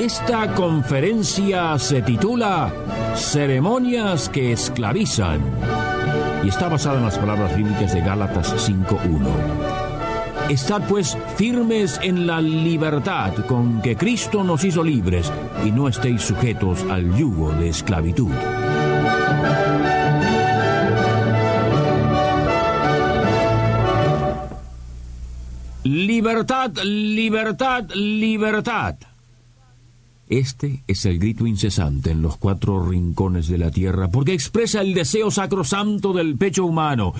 Esta conferencia se titula Ceremonias que esclavizan y está basada en las palabras bíblicas de Gálatas 5.1. Estad pues firmes en la libertad con que Cristo nos hizo libres y no estéis sujetos al yugo de esclavitud. Libertad, libertad, libertad. Este es el grito incesante en los cuatro rincones de la tierra, porque expresa el deseo sacrosanto del pecho humano.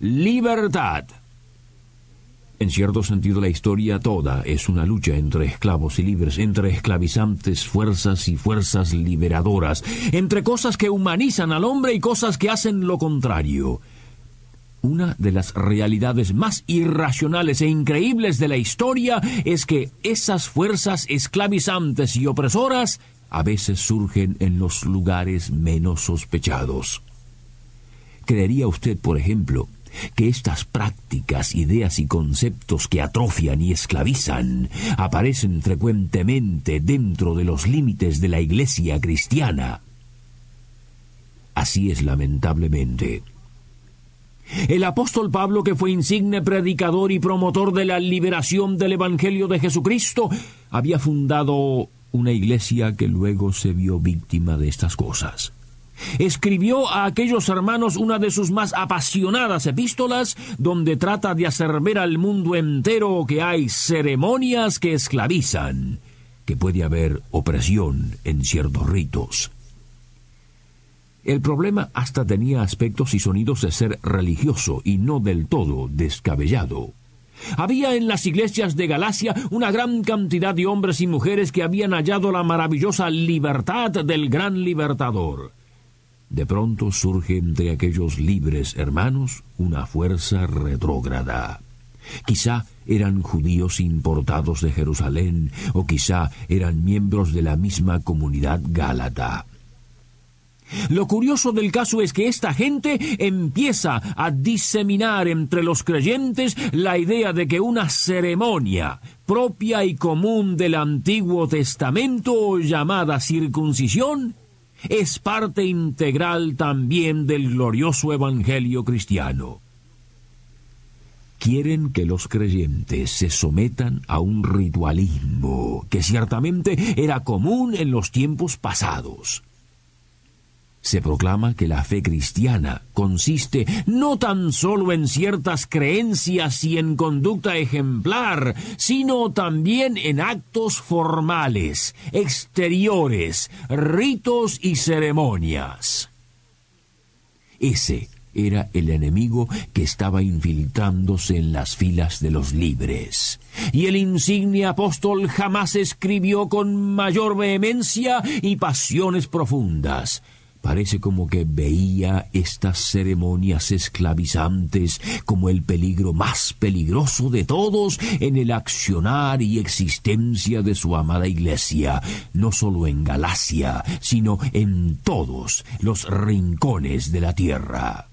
Libertad. En cierto sentido, la historia toda es una lucha entre esclavos y libres, entre esclavizantes fuerzas y fuerzas liberadoras, entre cosas que humanizan al hombre y cosas que hacen lo contrario una de las realidades más irracionales e increíbles de la historia es que esas fuerzas esclavizantes y opresoras a veces surgen en los lugares menos sospechados. ¿Creería usted, por ejemplo, que estas prácticas, ideas y conceptos que atrofian y esclavizan aparecen frecuentemente dentro de los límites de la Iglesia cristiana? Así es lamentablemente. El apóstol Pablo, que fue insigne predicador y promotor de la liberación del Evangelio de Jesucristo, había fundado una iglesia que luego se vio víctima de estas cosas. Escribió a aquellos hermanos una de sus más apasionadas epístolas, donde trata de hacer ver al mundo entero que hay ceremonias que esclavizan, que puede haber opresión en ciertos ritos. El problema hasta tenía aspectos y sonidos de ser religioso y no del todo descabellado. Había en las iglesias de Galacia una gran cantidad de hombres y mujeres que habían hallado la maravillosa libertad del gran libertador. De pronto surge entre aquellos libres hermanos una fuerza retrógrada. Quizá eran judíos importados de Jerusalén, o quizá eran miembros de la misma comunidad gálata. Lo curioso del caso es que esta gente empieza a diseminar entre los creyentes la idea de que una ceremonia propia y común del Antiguo Testamento llamada circuncisión es parte integral también del glorioso Evangelio cristiano. Quieren que los creyentes se sometan a un ritualismo que ciertamente era común en los tiempos pasados se proclama que la fe cristiana consiste no tan solo en ciertas creencias y en conducta ejemplar, sino también en actos formales, exteriores, ritos y ceremonias. Ese era el enemigo que estaba infiltrándose en las filas de los libres. Y el insigne apóstol jamás escribió con mayor vehemencia y pasiones profundas. Parece como que veía estas ceremonias esclavizantes como el peligro más peligroso de todos en el accionar y existencia de su amada iglesia, no solo en Galacia, sino en todos los rincones de la tierra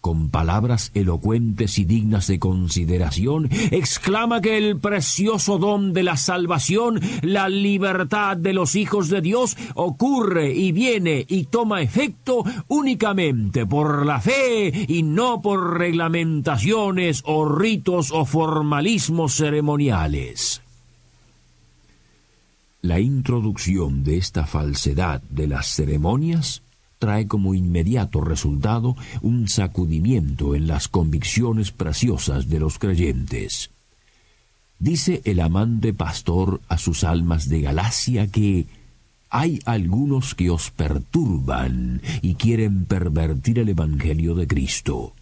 con palabras elocuentes y dignas de consideración, exclama que el precioso don de la salvación, la libertad de los hijos de Dios, ocurre y viene y toma efecto únicamente por la fe y no por reglamentaciones o ritos o formalismos ceremoniales. La introducción de esta falsedad de las ceremonias trae como inmediato resultado un sacudimiento en las convicciones preciosas de los creyentes. Dice el amante pastor a sus almas de Galacia que hay algunos que os perturban y quieren pervertir el Evangelio de Cristo.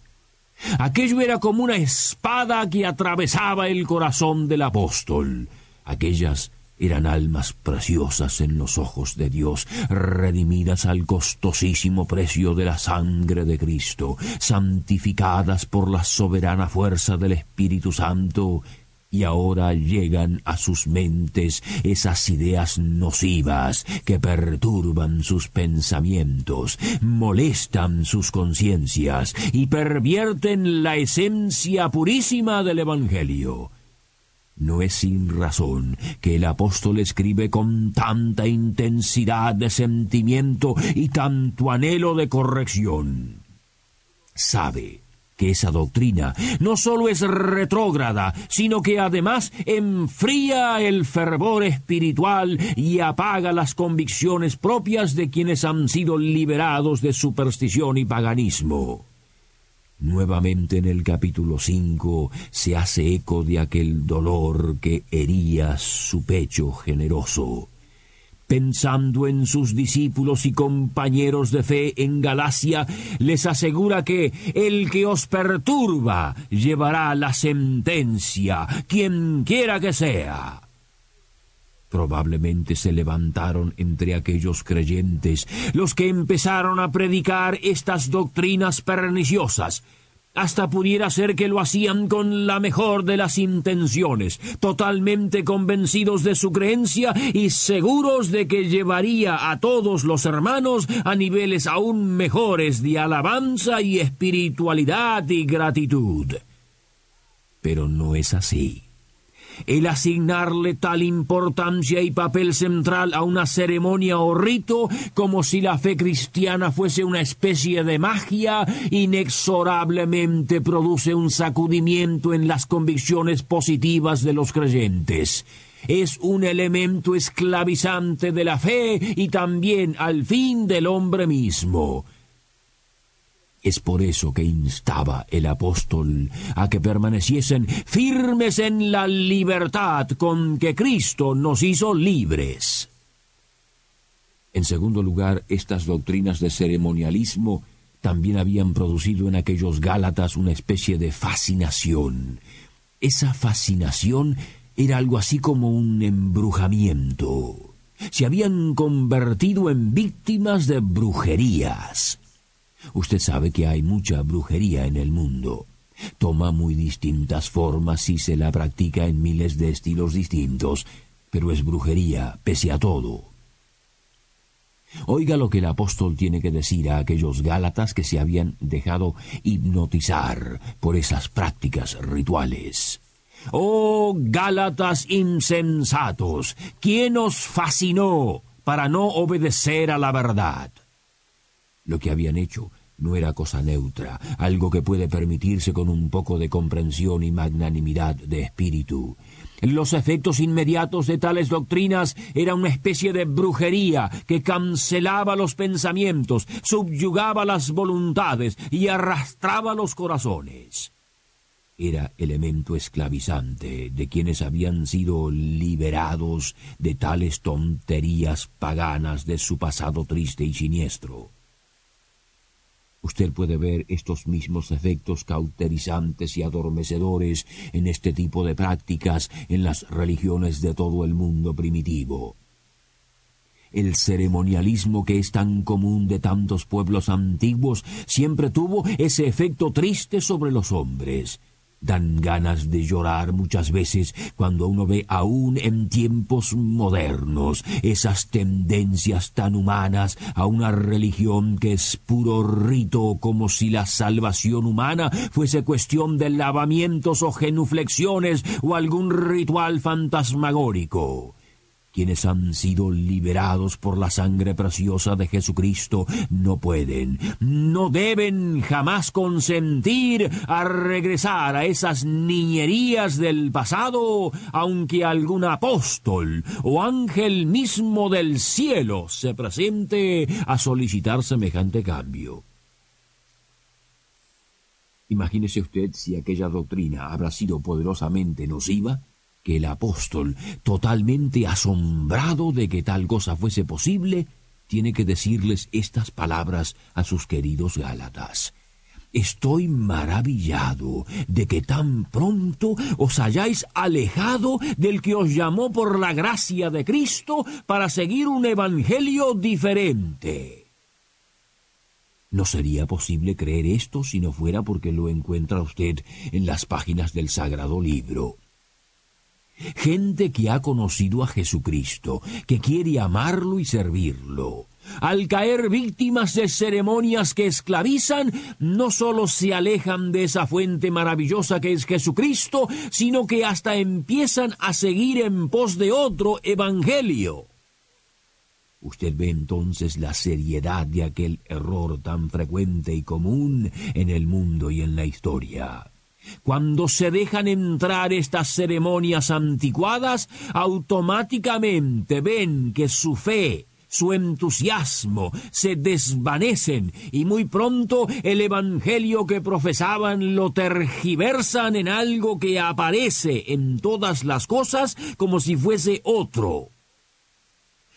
Aquello era como una espada que atravesaba el corazón del apóstol. Aquellas eran almas preciosas en los ojos de Dios, redimidas al costosísimo precio de la sangre de Cristo, santificadas por la soberana fuerza del Espíritu Santo, y ahora llegan a sus mentes esas ideas nocivas que perturban sus pensamientos, molestan sus conciencias y pervierten la esencia purísima del Evangelio. No es sin razón que el apóstol escribe con tanta intensidad de sentimiento y tanto anhelo de corrección. Sabe que esa doctrina no sólo es retrógrada, sino que además enfría el fervor espiritual y apaga las convicciones propias de quienes han sido liberados de superstición y paganismo. Nuevamente en el capítulo 5 se hace eco de aquel dolor que hería su pecho generoso. Pensando en sus discípulos y compañeros de fe en Galacia, les asegura que el que os perturba llevará la sentencia, quien quiera que sea. Probablemente se levantaron entre aquellos creyentes los que empezaron a predicar estas doctrinas perniciosas. Hasta pudiera ser que lo hacían con la mejor de las intenciones, totalmente convencidos de su creencia y seguros de que llevaría a todos los hermanos a niveles aún mejores de alabanza y espiritualidad y gratitud. Pero no es así el asignarle tal importancia y papel central a una ceremonia o rito como si la fe cristiana fuese una especie de magia, inexorablemente produce un sacudimiento en las convicciones positivas de los creyentes es un elemento esclavizante de la fe y también al fin del hombre mismo. Es por eso que instaba el apóstol a que permaneciesen firmes en la libertad con que Cristo nos hizo libres. En segundo lugar, estas doctrinas de ceremonialismo también habían producido en aquellos Gálatas una especie de fascinación. Esa fascinación era algo así como un embrujamiento. Se habían convertido en víctimas de brujerías. Usted sabe que hay mucha brujería en el mundo. Toma muy distintas formas y se la practica en miles de estilos distintos, pero es brujería, pese a todo. Oiga lo que el apóstol tiene que decir a aquellos Gálatas que se habían dejado hipnotizar por esas prácticas rituales. Oh Gálatas insensatos, ¿quién os fascinó para no obedecer a la verdad? Lo que habían hecho no era cosa neutra, algo que puede permitirse con un poco de comprensión y magnanimidad de espíritu. Los efectos inmediatos de tales doctrinas eran una especie de brujería que cancelaba los pensamientos, subyugaba las voluntades y arrastraba los corazones. Era elemento esclavizante de quienes habían sido liberados de tales tonterías paganas de su pasado triste y siniestro. Usted puede ver estos mismos efectos cauterizantes y adormecedores en este tipo de prácticas en las religiones de todo el mundo primitivo. El ceremonialismo que es tan común de tantos pueblos antiguos siempre tuvo ese efecto triste sobre los hombres, Dan ganas de llorar muchas veces cuando uno ve aún en tiempos modernos esas tendencias tan humanas a una religión que es puro rito como si la salvación humana fuese cuestión de lavamientos o genuflexiones o algún ritual fantasmagórico. Quienes han sido liberados por la sangre preciosa de Jesucristo no pueden, no deben jamás consentir a regresar a esas niñerías del pasado, aunque algún apóstol o ángel mismo del cielo se presente a solicitar semejante cambio. Imagínese usted si aquella doctrina habrá sido poderosamente nociva que el apóstol, totalmente asombrado de que tal cosa fuese posible, tiene que decirles estas palabras a sus queridos Gálatas. Estoy maravillado de que tan pronto os hayáis alejado del que os llamó por la gracia de Cristo para seguir un evangelio diferente. No sería posible creer esto si no fuera porque lo encuentra usted en las páginas del Sagrado Libro. Gente que ha conocido a Jesucristo, que quiere amarlo y servirlo, al caer víctimas de ceremonias que esclavizan, no sólo se alejan de esa fuente maravillosa que es Jesucristo, sino que hasta empiezan a seguir en pos de otro evangelio. Usted ve entonces la seriedad de aquel error tan frecuente y común en el mundo y en la historia. Cuando se dejan entrar estas ceremonias anticuadas, automáticamente ven que su fe, su entusiasmo se desvanecen y muy pronto el Evangelio que profesaban lo tergiversan en algo que aparece en todas las cosas como si fuese otro.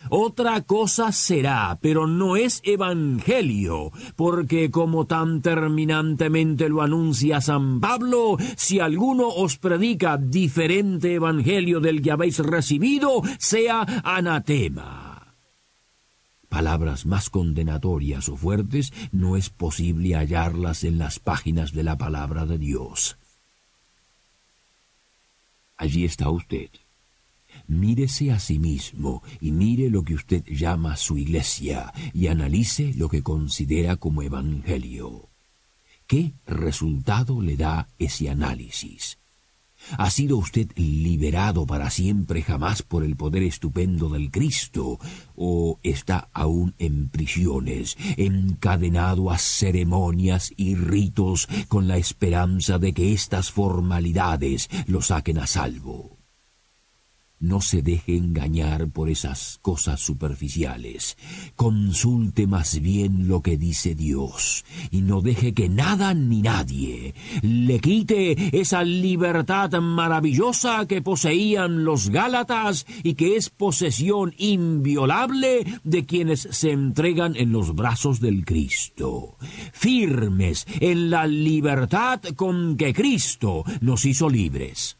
Otra cosa será, pero no es evangelio, porque como tan terminantemente lo anuncia San Pablo, si alguno os predica diferente evangelio del que habéis recibido, sea anatema. Palabras más condenatorias o fuertes no es posible hallarlas en las páginas de la palabra de Dios. Allí está usted Mírese a sí mismo y mire lo que usted llama su iglesia y analice lo que considera como evangelio. ¿Qué resultado le da ese análisis? ¿Ha sido usted liberado para siempre jamás por el poder estupendo del Cristo? ¿O está aún en prisiones, encadenado a ceremonias y ritos con la esperanza de que estas formalidades lo saquen a salvo? No se deje engañar por esas cosas superficiales. Consulte más bien lo que dice Dios y no deje que nada ni nadie le quite esa libertad maravillosa que poseían los Gálatas y que es posesión inviolable de quienes se entregan en los brazos del Cristo. Firmes en la libertad con que Cristo nos hizo libres.